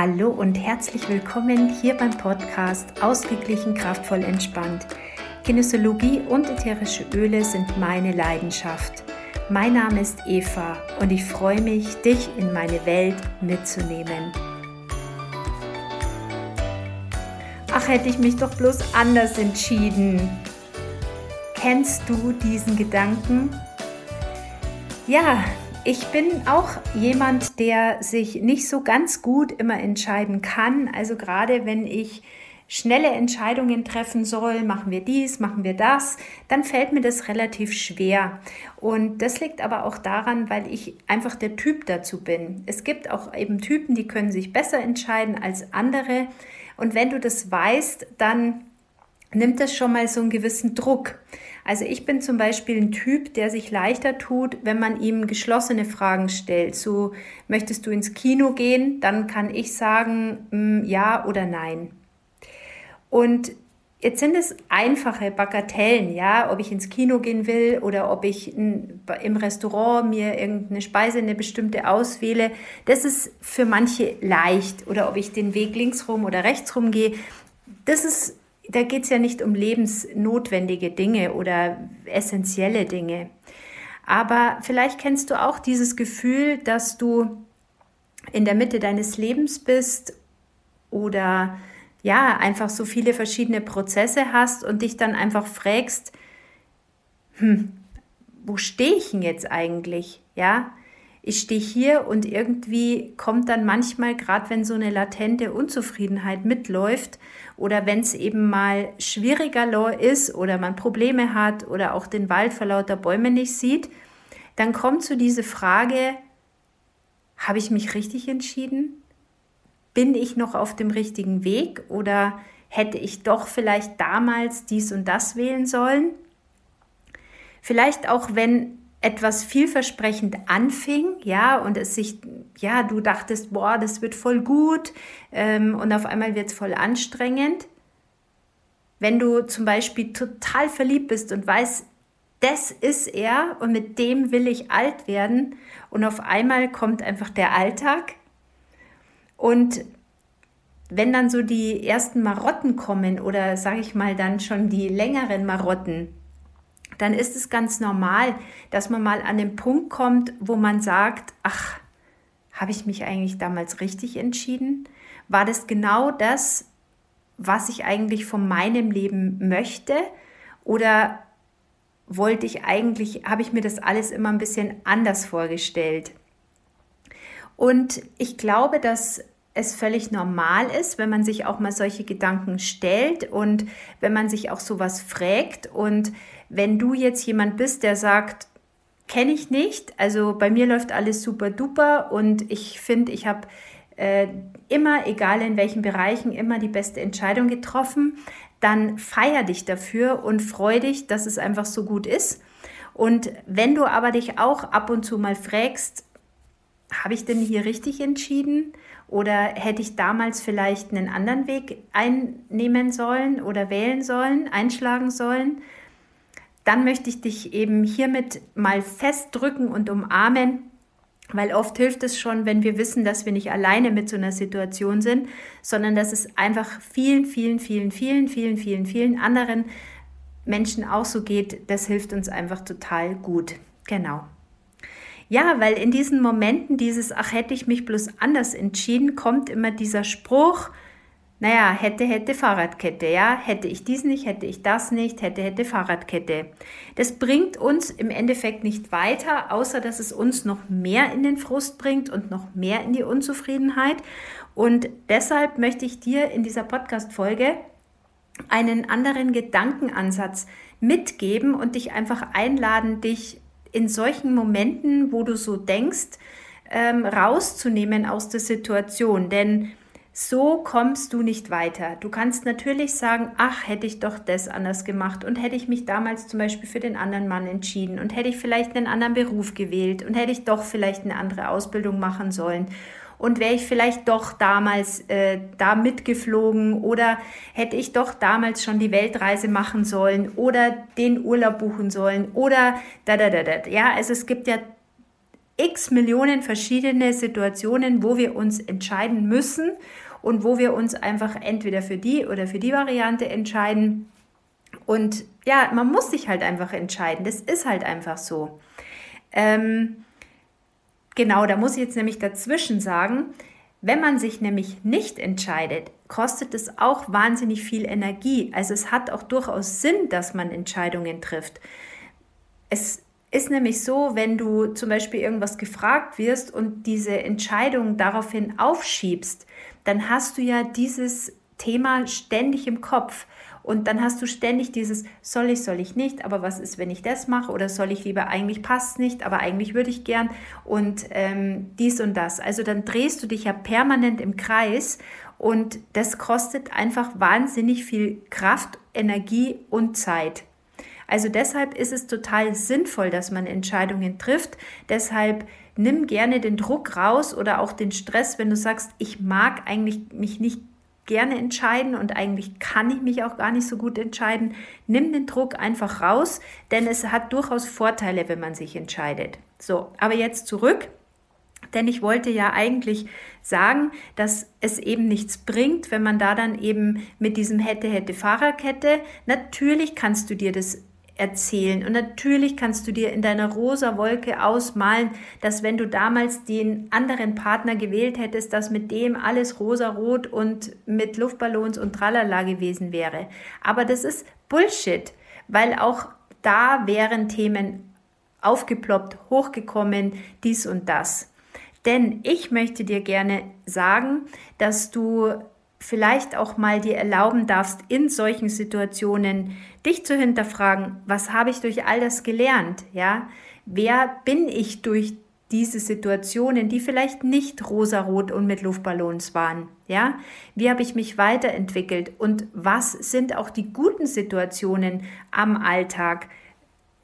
Hallo und herzlich willkommen hier beim Podcast Ausgeglichen, kraftvoll, entspannt. Kinesiologie und ätherische Öle sind meine Leidenschaft. Mein Name ist Eva und ich freue mich, dich in meine Welt mitzunehmen. Ach, hätte ich mich doch bloß anders entschieden. Kennst du diesen Gedanken? Ja, ich bin auch jemand, der sich nicht so ganz gut immer entscheiden kann. Also gerade wenn ich schnelle Entscheidungen treffen soll, machen wir dies, machen wir das, dann fällt mir das relativ schwer. Und das liegt aber auch daran, weil ich einfach der Typ dazu bin. Es gibt auch eben Typen, die können sich besser entscheiden als andere. Und wenn du das weißt, dann nimmt das schon mal so einen gewissen Druck. Also ich bin zum Beispiel ein Typ, der sich leichter tut, wenn man ihm geschlossene Fragen stellt. So, möchtest du ins Kino gehen? Dann kann ich sagen, mm, ja oder nein. Und Jetzt sind es einfache Bagatellen, ja, ob ich ins Kino gehen will oder ob ich im Restaurant mir irgendeine Speise, eine bestimmte auswähle. Das ist für manche leicht. Oder ob ich den Weg links rum oder rechts rum gehe. Das ist da geht es ja nicht um lebensnotwendige Dinge oder essentielle Dinge. Aber vielleicht kennst du auch dieses Gefühl, dass du in der Mitte deines Lebens bist oder ja, einfach so viele verschiedene Prozesse hast und dich dann einfach fragst, hm, wo stehe ich denn jetzt eigentlich? Ja, ich stehe hier und irgendwie kommt dann manchmal, gerade wenn so eine latente Unzufriedenheit mitläuft oder wenn es eben mal schwieriger ist oder man Probleme hat oder auch den Wald vor lauter Bäumen nicht sieht, dann kommt zu so diese Frage, habe ich mich richtig entschieden? Bin ich noch auf dem richtigen Weg oder hätte ich doch vielleicht damals dies und das wählen sollen? Vielleicht auch, wenn etwas vielversprechend anfing, ja, und es sich, ja, du dachtest, boah, das wird voll gut ähm, und auf einmal wird es voll anstrengend. Wenn du zum Beispiel total verliebt bist und weißt, das ist er und mit dem will ich alt werden und auf einmal kommt einfach der Alltag und wenn dann so die ersten Marotten kommen oder sage ich mal dann schon die längeren Marotten, dann ist es ganz normal, dass man mal an den Punkt kommt, wo man sagt, ach, habe ich mich eigentlich damals richtig entschieden? War das genau das, was ich eigentlich von meinem Leben möchte? Oder wollte ich eigentlich, habe ich mir das alles immer ein bisschen anders vorgestellt? Und ich glaube, dass es völlig normal ist, wenn man sich auch mal solche Gedanken stellt und wenn man sich auch sowas fragt. Und wenn du jetzt jemand bist, der sagt, kenne ich nicht, also bei mir läuft alles super duper und ich finde, ich habe äh, immer, egal in welchen Bereichen, immer die beste Entscheidung getroffen, dann feier dich dafür und freu dich, dass es einfach so gut ist. Und wenn du aber dich auch ab und zu mal fragst, habe ich denn hier richtig entschieden? Oder hätte ich damals vielleicht einen anderen Weg einnehmen sollen oder wählen sollen, einschlagen sollen? Dann möchte ich dich eben hiermit mal festdrücken und umarmen, weil oft hilft es schon, wenn wir wissen, dass wir nicht alleine mit so einer Situation sind, sondern dass es einfach vielen, vielen, vielen, vielen, vielen, vielen, vielen anderen Menschen auch so geht. Das hilft uns einfach total gut. Genau. Ja, weil in diesen Momenten dieses, ach, hätte ich mich bloß anders entschieden, kommt immer dieser Spruch, naja, hätte, hätte Fahrradkette, ja, hätte ich dies nicht, hätte ich das nicht, hätte, hätte Fahrradkette. Das bringt uns im Endeffekt nicht weiter, außer dass es uns noch mehr in den Frust bringt und noch mehr in die Unzufriedenheit. Und deshalb möchte ich dir in dieser Podcast-Folge einen anderen Gedankenansatz mitgeben und dich einfach einladen, dich in solchen Momenten, wo du so denkst, ähm, rauszunehmen aus der Situation. Denn so kommst du nicht weiter. Du kannst natürlich sagen, ach, hätte ich doch das anders gemacht und hätte ich mich damals zum Beispiel für den anderen Mann entschieden und hätte ich vielleicht einen anderen Beruf gewählt und hätte ich doch vielleicht eine andere Ausbildung machen sollen und wäre ich vielleicht doch damals äh, da mitgeflogen oder hätte ich doch damals schon die Weltreise machen sollen oder den Urlaub buchen sollen oder da da da da. Ja, also es gibt ja x Millionen verschiedene Situationen, wo wir uns entscheiden müssen und wo wir uns einfach entweder für die oder für die Variante entscheiden. Und ja, man muss sich halt einfach entscheiden. Das ist halt einfach so. Ähm, genau, da muss ich jetzt nämlich dazwischen sagen, wenn man sich nämlich nicht entscheidet, kostet es auch wahnsinnig viel Energie. Also es hat auch durchaus Sinn, dass man Entscheidungen trifft. Es ist nämlich so, wenn du zum Beispiel irgendwas gefragt wirst und diese Entscheidung daraufhin aufschiebst, dann hast du ja dieses Thema ständig im Kopf. Und dann hast du ständig dieses, soll ich, soll ich nicht, aber was ist, wenn ich das mache? Oder soll ich lieber, eigentlich passt nicht, aber eigentlich würde ich gern und ähm, dies und das. Also dann drehst du dich ja permanent im Kreis und das kostet einfach wahnsinnig viel Kraft, Energie und Zeit. Also deshalb ist es total sinnvoll, dass man Entscheidungen trifft. Deshalb nimm gerne den Druck raus oder auch den Stress, wenn du sagst, ich mag eigentlich mich nicht gerne entscheiden und eigentlich kann ich mich auch gar nicht so gut entscheiden. Nimm den Druck einfach raus, denn es hat durchaus Vorteile, wenn man sich entscheidet. So, aber jetzt zurück. Denn ich wollte ja eigentlich sagen, dass es eben nichts bringt, wenn man da dann eben mit diesem hätte, hätte Fahrerkette, natürlich kannst du dir das erzählen. Und natürlich kannst du dir in deiner rosa Wolke ausmalen, dass wenn du damals den anderen Partner gewählt hättest, dass mit dem alles rosa-rot und mit Luftballons und tralala gewesen wäre. Aber das ist Bullshit, weil auch da wären Themen aufgeploppt, hochgekommen, dies und das. Denn ich möchte dir gerne sagen, dass du vielleicht auch mal dir erlauben darfst, in solchen Situationen dich zu hinterfragen, was habe ich durch all das gelernt? Ja, wer bin ich durch diese Situationen, die vielleicht nicht rosarot und mit Luftballons waren. Ja, wie habe ich mich weiterentwickelt und was sind auch die guten Situationen am Alltag,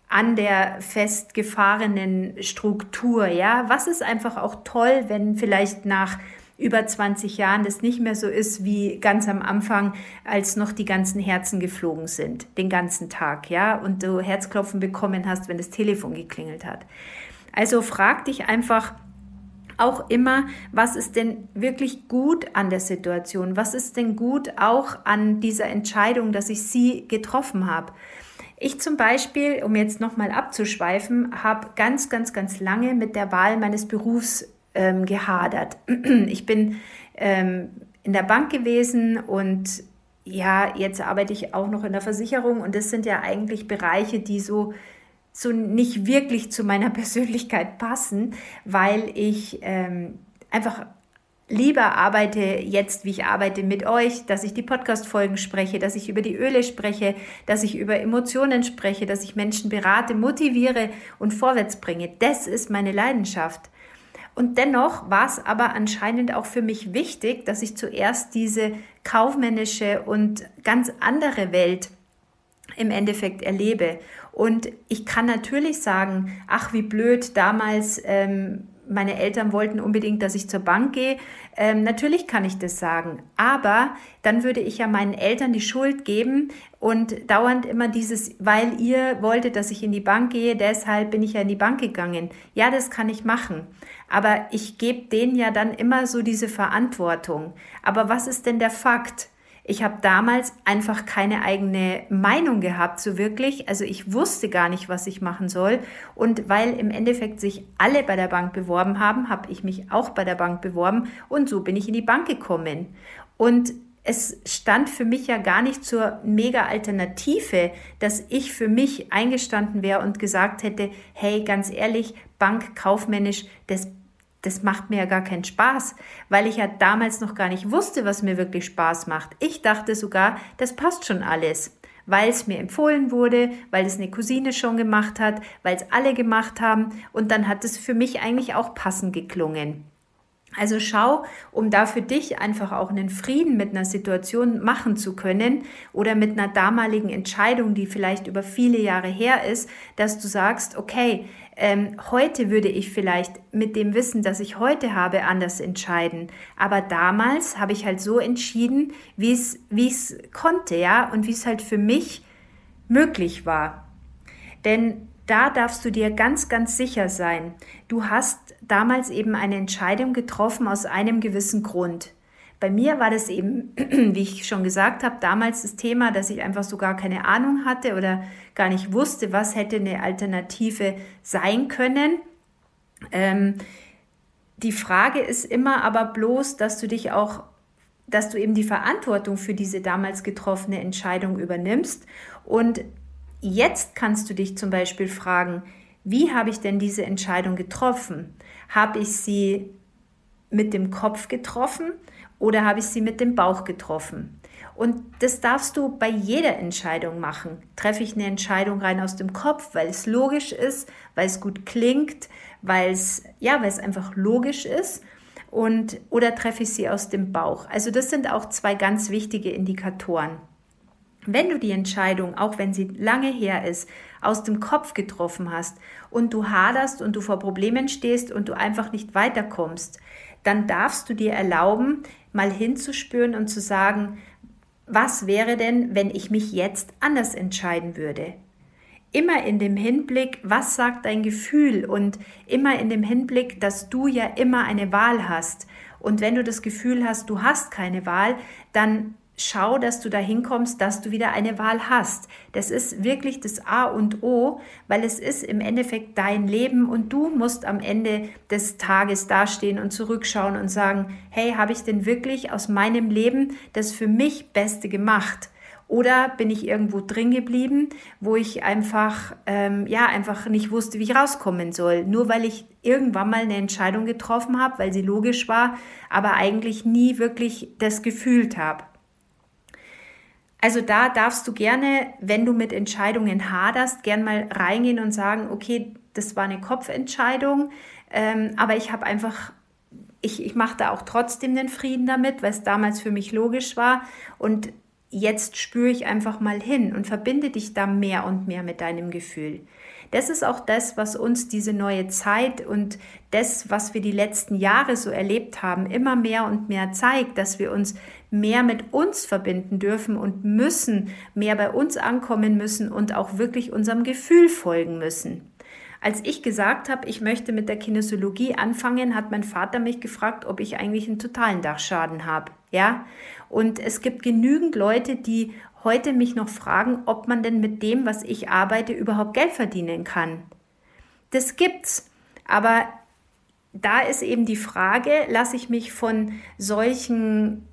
an der festgefahrenen Struktur? Ja, was ist einfach auch toll, wenn vielleicht nach über 20 Jahren das nicht mehr so ist wie ganz am Anfang, als noch die ganzen Herzen geflogen sind, den ganzen Tag, ja, und du Herzklopfen bekommen hast, wenn das Telefon geklingelt hat. Also frag dich einfach, auch immer, was ist denn wirklich gut an der Situation? Was ist denn gut auch an dieser Entscheidung, dass ich sie getroffen habe? Ich zum Beispiel, um jetzt nochmal abzuschweifen, habe ganz, ganz, ganz lange mit der Wahl meines Berufs ähm, gehadert. Ich bin ähm, in der Bank gewesen und ja, jetzt arbeite ich auch noch in der Versicherung und das sind ja eigentlich Bereiche, die so so nicht wirklich zu meiner Persönlichkeit passen, weil ich ähm, einfach lieber arbeite jetzt, wie ich arbeite mit euch, dass ich die Podcast-Folgen spreche, dass ich über die Öle spreche, dass ich über Emotionen spreche, dass ich Menschen berate, motiviere und vorwärts bringe. Das ist meine Leidenschaft. Und dennoch war es aber anscheinend auch für mich wichtig, dass ich zuerst diese kaufmännische und ganz andere Welt im Endeffekt erlebe. Und ich kann natürlich sagen, ach wie blöd, damals ähm, meine Eltern wollten unbedingt, dass ich zur Bank gehe. Ähm, natürlich kann ich das sagen, aber dann würde ich ja meinen Eltern die Schuld geben und dauernd immer dieses, weil ihr wolltet, dass ich in die Bank gehe, deshalb bin ich ja in die Bank gegangen. Ja, das kann ich machen. Aber ich gebe denen ja dann immer so diese Verantwortung. Aber was ist denn der Fakt? Ich habe damals einfach keine eigene Meinung gehabt, so wirklich. Also ich wusste gar nicht, was ich machen soll. Und weil im Endeffekt sich alle bei der Bank beworben haben, habe ich mich auch bei der Bank beworben und so bin ich in die Bank gekommen. Und es stand für mich ja gar nicht zur mega Alternative, dass ich für mich eingestanden wäre und gesagt hätte, hey, ganz ehrlich, Bank kaufmännisch, das das macht mir ja gar keinen Spaß, weil ich ja damals noch gar nicht wusste, was mir wirklich Spaß macht. Ich dachte sogar, das passt schon alles, weil es mir empfohlen wurde, weil es eine Cousine schon gemacht hat, weil es alle gemacht haben und dann hat es für mich eigentlich auch passend geklungen. Also schau, um da für dich einfach auch einen Frieden mit einer Situation machen zu können oder mit einer damaligen Entscheidung, die vielleicht über viele Jahre her ist, dass du sagst, okay, ähm, heute würde ich vielleicht mit dem Wissen, das ich heute habe, anders entscheiden. Aber damals habe ich halt so entschieden, wie es, wie es konnte, ja, und wie es halt für mich möglich war. Denn da darfst du dir ganz, ganz sicher sein. Du hast damals eben eine Entscheidung getroffen aus einem gewissen Grund. Bei mir war das eben, wie ich schon gesagt habe, damals das Thema, dass ich einfach so gar keine Ahnung hatte oder gar nicht wusste, was hätte eine Alternative sein können. Ähm, die Frage ist immer aber bloß, dass du dich auch, dass du eben die Verantwortung für diese damals getroffene Entscheidung übernimmst. Und jetzt kannst du dich zum Beispiel fragen, wie habe ich denn diese Entscheidung getroffen? Habe ich sie mit dem Kopf getroffen oder habe ich sie mit dem Bauch getroffen? Und das darfst du bei jeder Entscheidung machen. Treffe ich eine Entscheidung rein aus dem Kopf, weil es logisch ist, weil es gut klingt, weil es, ja, weil es einfach logisch ist. Und, oder treffe ich sie aus dem Bauch? Also das sind auch zwei ganz wichtige Indikatoren. Wenn du die Entscheidung, auch wenn sie lange her ist, aus dem Kopf getroffen hast und du haderst und du vor Problemen stehst und du einfach nicht weiterkommst, dann darfst du dir erlauben, mal hinzuspüren und zu sagen, was wäre denn, wenn ich mich jetzt anders entscheiden würde? Immer in dem Hinblick, was sagt dein Gefühl und immer in dem Hinblick, dass du ja immer eine Wahl hast. Und wenn du das Gefühl hast, du hast keine Wahl, dann schau, dass du dahin kommst, dass du wieder eine Wahl hast. Das ist wirklich das A und O, weil es ist im Endeffekt dein Leben und du musst am Ende des Tages dastehen und zurückschauen und sagen, hey, habe ich denn wirklich aus meinem Leben das für mich Beste gemacht? Oder bin ich irgendwo drin geblieben, wo ich einfach, ähm, ja, einfach nicht wusste, wie ich rauskommen soll. Nur weil ich irgendwann mal eine Entscheidung getroffen habe, weil sie logisch war, aber eigentlich nie wirklich das gefühlt habe. Also da darfst du gerne, wenn du mit Entscheidungen haderst, gern mal reingehen und sagen, okay, das war eine Kopfentscheidung, ähm, aber ich habe einfach, ich, ich mache da auch trotzdem den Frieden damit, weil es damals für mich logisch war und jetzt spüre ich einfach mal hin und verbinde dich da mehr und mehr mit deinem Gefühl. Das ist auch das, was uns diese neue Zeit und das, was wir die letzten Jahre so erlebt haben, immer mehr und mehr zeigt, dass wir uns mehr mit uns verbinden dürfen und müssen, mehr bei uns ankommen müssen und auch wirklich unserem Gefühl folgen müssen. Als ich gesagt habe, ich möchte mit der Kinesiologie anfangen, hat mein Vater mich gefragt, ob ich eigentlich einen totalen Dachschaden habe. Ja? Und es gibt genügend Leute, die heute mich noch fragen, ob man denn mit dem, was ich arbeite, überhaupt Geld verdienen kann. Das gibt's. Aber da ist eben die Frage, lasse ich mich von solchen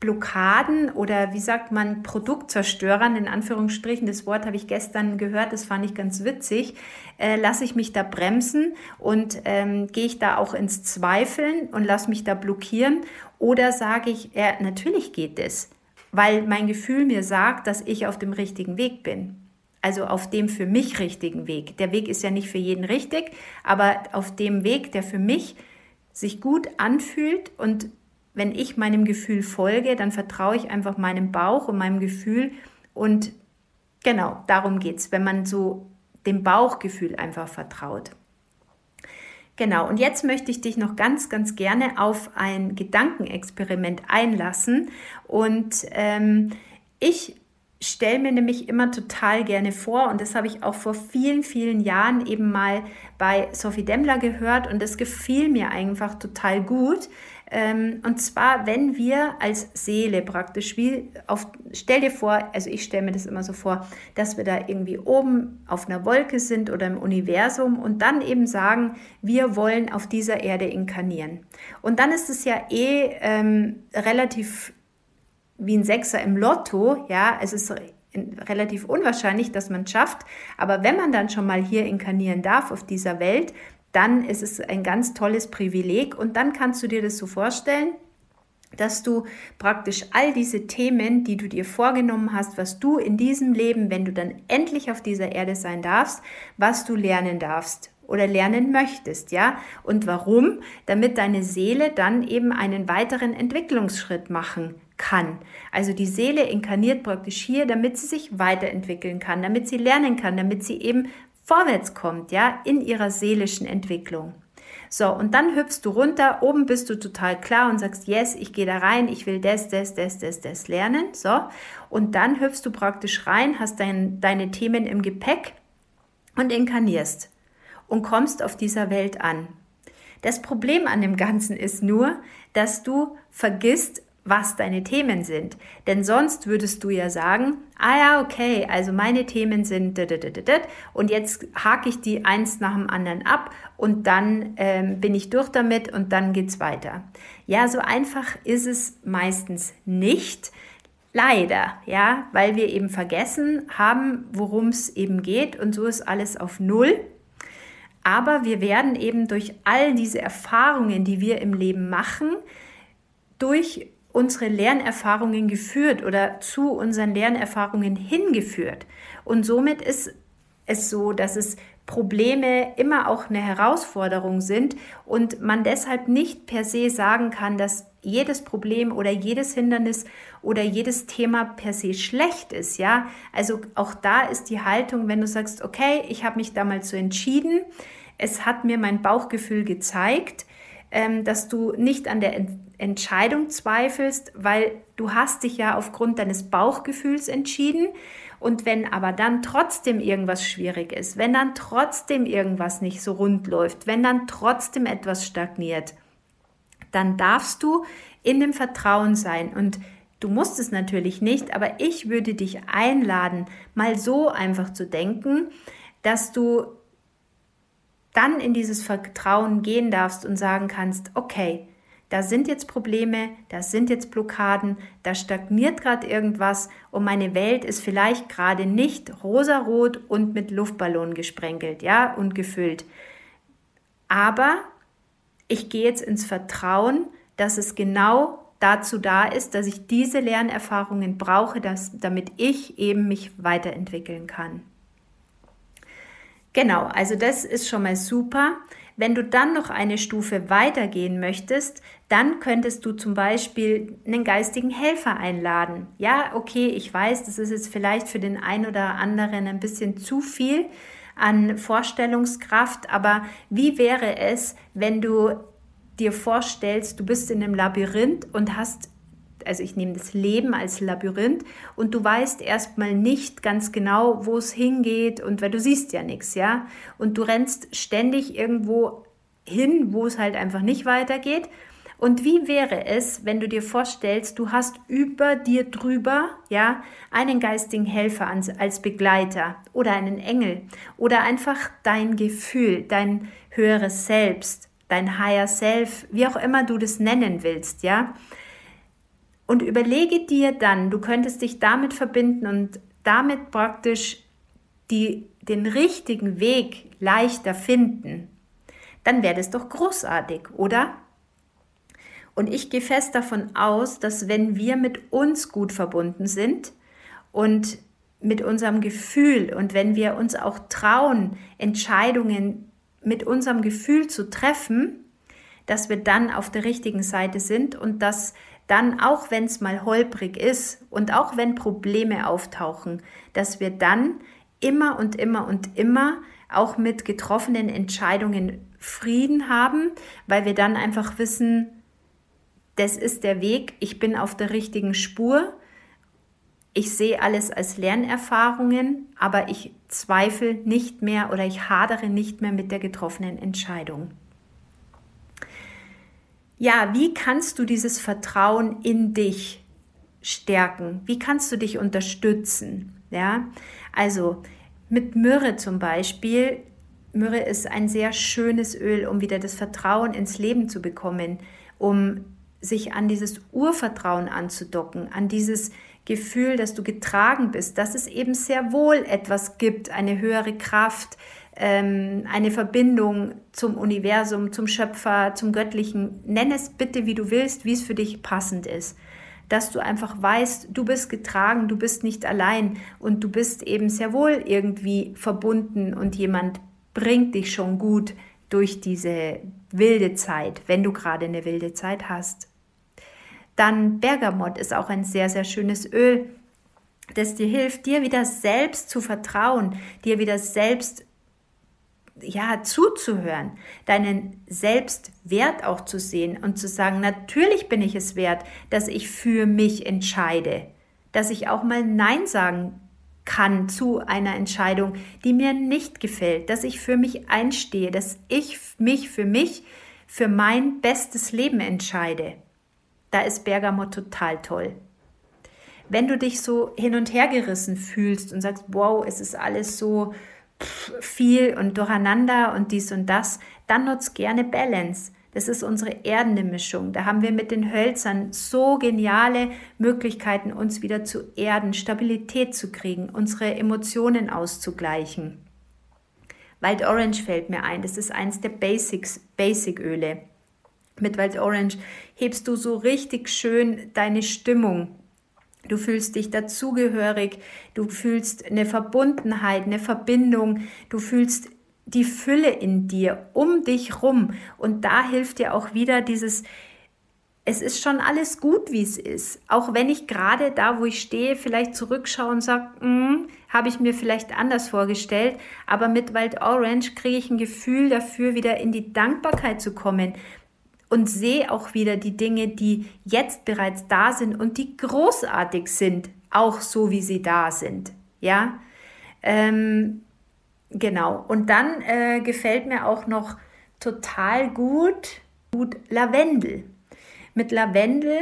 Blockaden oder wie sagt man Produktzerstörern in Anführungsstrichen, das Wort habe ich gestern gehört, das fand ich ganz witzig, äh, lasse ich mich da bremsen und ähm, gehe ich da auch ins Zweifeln und lasse mich da blockieren oder sage ich, ja, natürlich geht es weil mein Gefühl mir sagt, dass ich auf dem richtigen Weg bin. Also auf dem für mich richtigen Weg. Der Weg ist ja nicht für jeden richtig, aber auf dem Weg, der für mich sich gut anfühlt und wenn ich meinem Gefühl folge, dann vertraue ich einfach meinem Bauch und meinem Gefühl und genau, darum geht es, wenn man so dem Bauchgefühl einfach vertraut. Genau, und jetzt möchte ich dich noch ganz, ganz gerne auf ein Gedankenexperiment einlassen. Und ähm, ich stelle mir nämlich immer total gerne vor, und das habe ich auch vor vielen, vielen Jahren eben mal bei Sophie Demmler gehört, und das gefiel mir einfach total gut. Ähm, und zwar, wenn wir als Seele praktisch, wie auf, stell dir vor, also ich stelle mir das immer so vor, dass wir da irgendwie oben auf einer Wolke sind oder im Universum und dann eben sagen, wir wollen auf dieser Erde inkarnieren. Und dann ist es ja eh ähm, relativ wie ein Sechser im Lotto, ja, es ist relativ unwahrscheinlich, dass man es schafft. Aber wenn man dann schon mal hier inkarnieren darf auf dieser Welt, dann ist es ein ganz tolles Privileg und dann kannst du dir das so vorstellen, dass du praktisch all diese Themen, die du dir vorgenommen hast, was du in diesem Leben, wenn du dann endlich auf dieser Erde sein darfst, was du lernen darfst oder lernen möchtest, ja? Und warum? Damit deine Seele dann eben einen weiteren Entwicklungsschritt machen kann. Also die Seele inkarniert praktisch hier, damit sie sich weiterentwickeln kann, damit sie lernen kann, damit sie eben vorwärts kommt, ja, in ihrer seelischen Entwicklung. So, und dann hüpfst du runter, oben bist du total klar und sagst, yes, ich gehe da rein, ich will das, das, das, das, das lernen. So, und dann hüpfst du praktisch rein, hast dein, deine Themen im Gepäck und inkarnierst und kommst auf dieser Welt an. Das Problem an dem Ganzen ist nur, dass du vergisst, was deine Themen sind. Denn sonst würdest du ja sagen, ah ja, okay, also meine Themen sind und jetzt hake ich die eins nach dem anderen ab und dann ähm, bin ich durch damit und dann geht's weiter. Ja, so einfach ist es meistens nicht. Leider, ja, weil wir eben vergessen haben, worum es eben geht und so ist alles auf Null. Aber wir werden eben durch all diese Erfahrungen, die wir im Leben machen, durch unsere Lernerfahrungen geführt oder zu unseren Lernerfahrungen hingeführt. Und somit ist es so, dass es Probleme immer auch eine Herausforderung sind und man deshalb nicht per se sagen kann, dass jedes Problem oder jedes Hindernis oder jedes Thema per se schlecht ist, ja? Also auch da ist die Haltung, wenn du sagst, okay, ich habe mich damals so entschieden, es hat mir mein Bauchgefühl gezeigt, ähm, dass du nicht an der Entscheidung zweifelst, weil du hast dich ja aufgrund deines Bauchgefühls entschieden. Und wenn aber dann trotzdem irgendwas schwierig ist, wenn dann trotzdem irgendwas nicht so rund läuft, wenn dann trotzdem etwas stagniert, dann darfst du in dem Vertrauen sein. Und du musst es natürlich nicht, aber ich würde dich einladen, mal so einfach zu denken, dass du dann in dieses Vertrauen gehen darfst und sagen kannst, okay, da sind jetzt Probleme, da sind jetzt Blockaden, da stagniert gerade irgendwas und meine Welt ist vielleicht gerade nicht rosarot und mit Luftballonen gesprenkelt, ja, und gefüllt. Aber ich gehe jetzt ins Vertrauen, dass es genau dazu da ist, dass ich diese Lernerfahrungen brauche, dass, damit ich eben mich weiterentwickeln kann. Genau, also das ist schon mal super. Wenn du dann noch eine Stufe weitergehen möchtest, dann könntest du zum Beispiel einen geistigen Helfer einladen. Ja, okay, ich weiß, das ist jetzt vielleicht für den einen oder anderen ein bisschen zu viel an Vorstellungskraft, aber wie wäre es, wenn du dir vorstellst, du bist in einem Labyrinth und hast also ich nehme das Leben als Labyrinth und du weißt erstmal nicht ganz genau, wo es hingeht und weil du siehst ja nichts, ja? Und du rennst ständig irgendwo hin, wo es halt einfach nicht weitergeht. Und wie wäre es, wenn du dir vorstellst, du hast über dir drüber, ja, einen geistigen Helfer als Begleiter oder einen Engel oder einfach dein Gefühl, dein höheres Selbst, dein Higher Self, wie auch immer du das nennen willst, ja? Und überlege dir dann, du könntest dich damit verbinden und damit praktisch die, den richtigen Weg leichter finden. Dann wäre das doch großartig, oder? Und ich gehe fest davon aus, dass wenn wir mit uns gut verbunden sind und mit unserem Gefühl und wenn wir uns auch trauen, Entscheidungen mit unserem Gefühl zu treffen, dass wir dann auf der richtigen Seite sind und dass dann auch wenn es mal holprig ist und auch wenn Probleme auftauchen, dass wir dann immer und immer und immer auch mit getroffenen Entscheidungen Frieden haben, weil wir dann einfach wissen, das ist der Weg, ich bin auf der richtigen Spur, ich sehe alles als Lernerfahrungen, aber ich zweifle nicht mehr oder ich hadere nicht mehr mit der getroffenen Entscheidung ja, wie kannst du dieses Vertrauen in dich stärken? Wie kannst du dich unterstützen? Ja, also mit Myrrhe zum Beispiel. Myrrhe ist ein sehr schönes Öl, um wieder das Vertrauen ins Leben zu bekommen, um sich an dieses Urvertrauen anzudocken, an dieses Gefühl, dass du getragen bist, dass es eben sehr wohl etwas gibt, eine höhere Kraft, ähm, eine Verbindung zum Universum, zum Schöpfer, zum Göttlichen. Nenn es bitte, wie du willst, wie es für dich passend ist. Dass du einfach weißt, du bist getragen, du bist nicht allein und du bist eben sehr wohl irgendwie verbunden und jemand bringt dich schon gut durch diese wilde Zeit, wenn du gerade eine wilde Zeit hast. Dann Bergamott ist auch ein sehr, sehr schönes Öl, das dir hilft, dir wieder selbst zu vertrauen, dir wieder selbst ja, zuzuhören, deinen Selbstwert auch zu sehen und zu sagen, natürlich bin ich es wert, dass ich für mich entscheide, dass ich auch mal Nein sagen kann zu einer Entscheidung, die mir nicht gefällt, dass ich für mich einstehe, dass ich mich für mich für mein bestes Leben entscheide, da ist Bergamo total toll. Wenn du dich so hin und her gerissen fühlst und sagst, wow, es ist alles so viel und durcheinander und dies und das, dann nutzt gerne Balance. Das ist unsere erdende Mischung. Da haben wir mit den Hölzern so geniale Möglichkeiten, uns wieder zu erden, Stabilität zu kriegen, unsere Emotionen auszugleichen. Wild Orange fällt mir ein. Das ist eins der Basics, Basic-Öle. Mit Wild Orange hebst du so richtig schön deine Stimmung. Du fühlst dich dazugehörig, du fühlst eine Verbundenheit, eine Verbindung, du fühlst die Fülle in dir, um dich rum. Und da hilft dir auch wieder dieses, es ist schon alles gut, wie es ist. Auch wenn ich gerade da, wo ich stehe, vielleicht zurückschaue und sage, hm, habe ich mir vielleicht anders vorgestellt. Aber mit Wild Orange kriege ich ein Gefühl dafür, wieder in die Dankbarkeit zu kommen und sehe auch wieder die Dinge, die jetzt bereits da sind und die großartig sind, auch so wie sie da sind. Ja, ähm, Genau. Und dann äh, gefällt mir auch noch total gut, gut Lavendel. Mit Lavendel,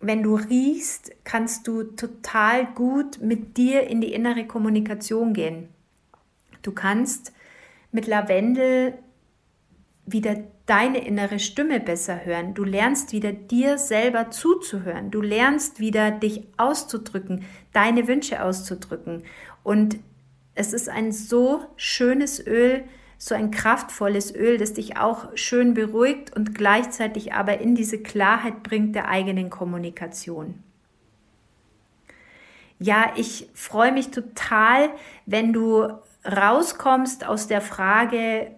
wenn du riechst, kannst du total gut mit dir in die innere Kommunikation gehen. Du kannst mit Lavendel wieder deine innere Stimme besser hören. Du lernst wieder dir selber zuzuhören. Du lernst wieder dich auszudrücken, deine Wünsche auszudrücken. Und es ist ein so schönes Öl, so ein kraftvolles Öl, das dich auch schön beruhigt und gleichzeitig aber in diese Klarheit bringt der eigenen Kommunikation. Ja, ich freue mich total, wenn du rauskommst aus der Frage,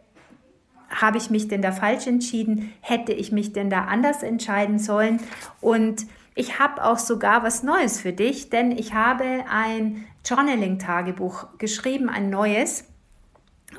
habe ich mich denn da falsch entschieden? Hätte ich mich denn da anders entscheiden sollen? Und ich habe auch sogar was Neues für dich, denn ich habe ein Journaling-Tagebuch geschrieben, ein neues.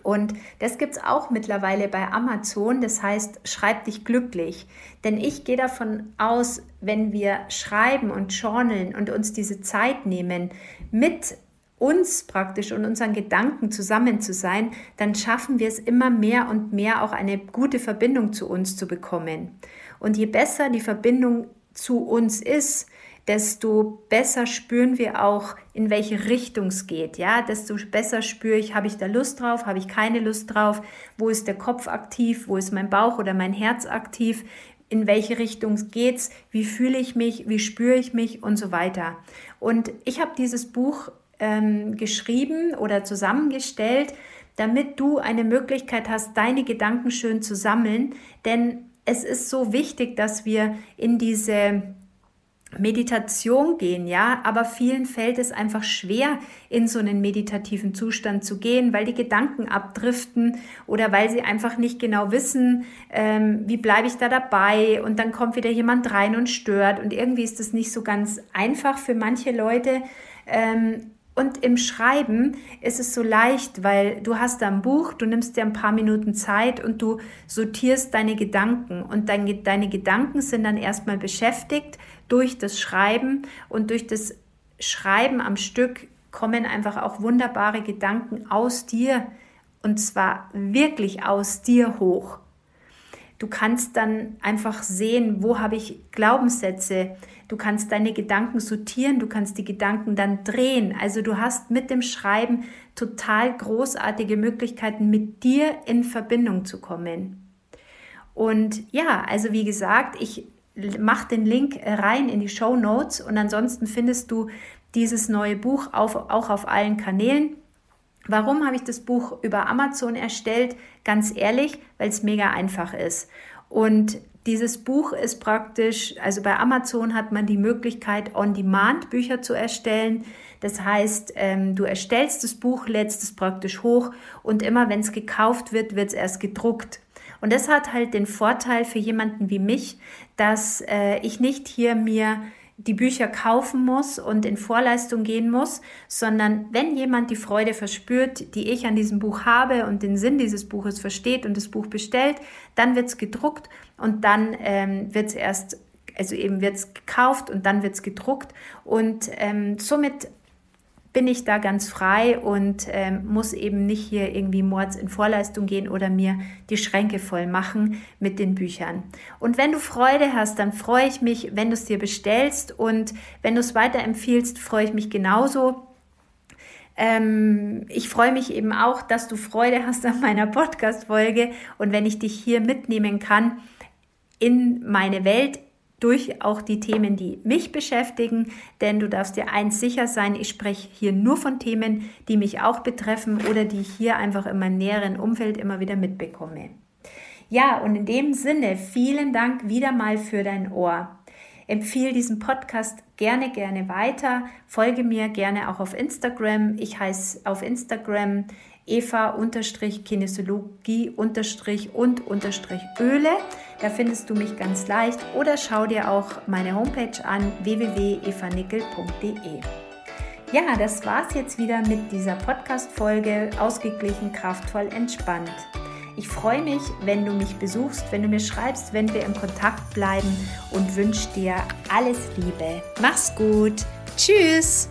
Und das gibt es auch mittlerweile bei Amazon. Das heißt, schreib dich glücklich. Denn ich gehe davon aus, wenn wir schreiben und journalen und uns diese Zeit nehmen, mit uns praktisch und unseren Gedanken zusammen zu sein, dann schaffen wir es immer mehr und mehr auch eine gute Verbindung zu uns zu bekommen. Und je besser die Verbindung zu uns ist, desto besser spüren wir auch, in welche Richtung es geht. Ja, desto besser spüre ich, habe ich da Lust drauf, habe ich keine Lust drauf, wo ist der Kopf aktiv, wo ist mein Bauch oder mein Herz aktiv, in welche Richtung geht's, wie fühle ich mich, wie spüre ich mich und so weiter. Und ich habe dieses Buch ähm, geschrieben oder zusammengestellt, damit du eine Möglichkeit hast, deine Gedanken schön zu sammeln, denn es ist so wichtig, dass wir in diese Meditation gehen, ja, aber vielen fällt es einfach schwer, in so einen meditativen Zustand zu gehen, weil die Gedanken abdriften oder weil sie einfach nicht genau wissen, ähm, wie bleibe ich da dabei? Und dann kommt wieder jemand rein und stört. Und irgendwie ist das nicht so ganz einfach für manche Leute. Ähm, und im Schreiben ist es so leicht, weil du hast da ein Buch, du nimmst dir ein paar Minuten Zeit und du sortierst deine Gedanken. Und dein, deine Gedanken sind dann erstmal beschäftigt durch das Schreiben und durch das Schreiben am Stück kommen einfach auch wunderbare Gedanken aus dir und zwar wirklich aus dir hoch. Du kannst dann einfach sehen, wo habe ich Glaubenssätze. Du kannst deine Gedanken sortieren, du kannst die Gedanken dann drehen. Also du hast mit dem Schreiben total großartige Möglichkeiten, mit dir in Verbindung zu kommen. Und ja, also wie gesagt, ich mache den Link rein in die Show Notes und ansonsten findest du dieses neue Buch auf, auch auf allen Kanälen. Warum habe ich das Buch über Amazon erstellt? Ganz ehrlich, weil es mega einfach ist. Und dieses Buch ist praktisch, also bei Amazon hat man die Möglichkeit, On-Demand Bücher zu erstellen. Das heißt, ähm, du erstellst das Buch, lädst es praktisch hoch und immer wenn es gekauft wird, wird es erst gedruckt. Und das hat halt den Vorteil für jemanden wie mich, dass äh, ich nicht hier mir die Bücher kaufen muss und in Vorleistung gehen muss, sondern wenn jemand die Freude verspürt, die ich an diesem Buch habe und den Sinn dieses Buches versteht und das Buch bestellt, dann wird es gedruckt und dann ähm, wird es erst, also eben wird es gekauft und dann wird es gedruckt. Und ähm, somit bin ich da ganz frei und ähm, muss eben nicht hier irgendwie mords in Vorleistung gehen oder mir die Schränke voll machen mit den Büchern. Und wenn du Freude hast, dann freue ich mich, wenn du es dir bestellst und wenn du es weiterempfiehlst, freue ich mich genauso. Ähm, ich freue mich eben auch, dass du Freude hast an meiner Podcast-Folge und wenn ich dich hier mitnehmen kann in meine Welt, durch auch die Themen, die mich beschäftigen, denn du darfst dir eins sicher sein, ich spreche hier nur von Themen, die mich auch betreffen oder die ich hier einfach in meinem näheren Umfeld immer wieder mitbekomme. Ja, und in dem Sinne, vielen Dank wieder mal für dein Ohr. Empfehle diesen Podcast gerne, gerne weiter. Folge mir gerne auch auf Instagram. Ich heiße auf Instagram Eva-Kinesiologie- und Öle. Da findest du mich ganz leicht oder schau dir auch meine Homepage an www.evanickel.de. Ja, das war's jetzt wieder mit dieser Podcast-Folge. Ausgeglichen, kraftvoll, entspannt. Ich freue mich, wenn du mich besuchst, wenn du mir schreibst, wenn wir im Kontakt bleiben und wünsche dir alles Liebe. Mach's gut. Tschüss.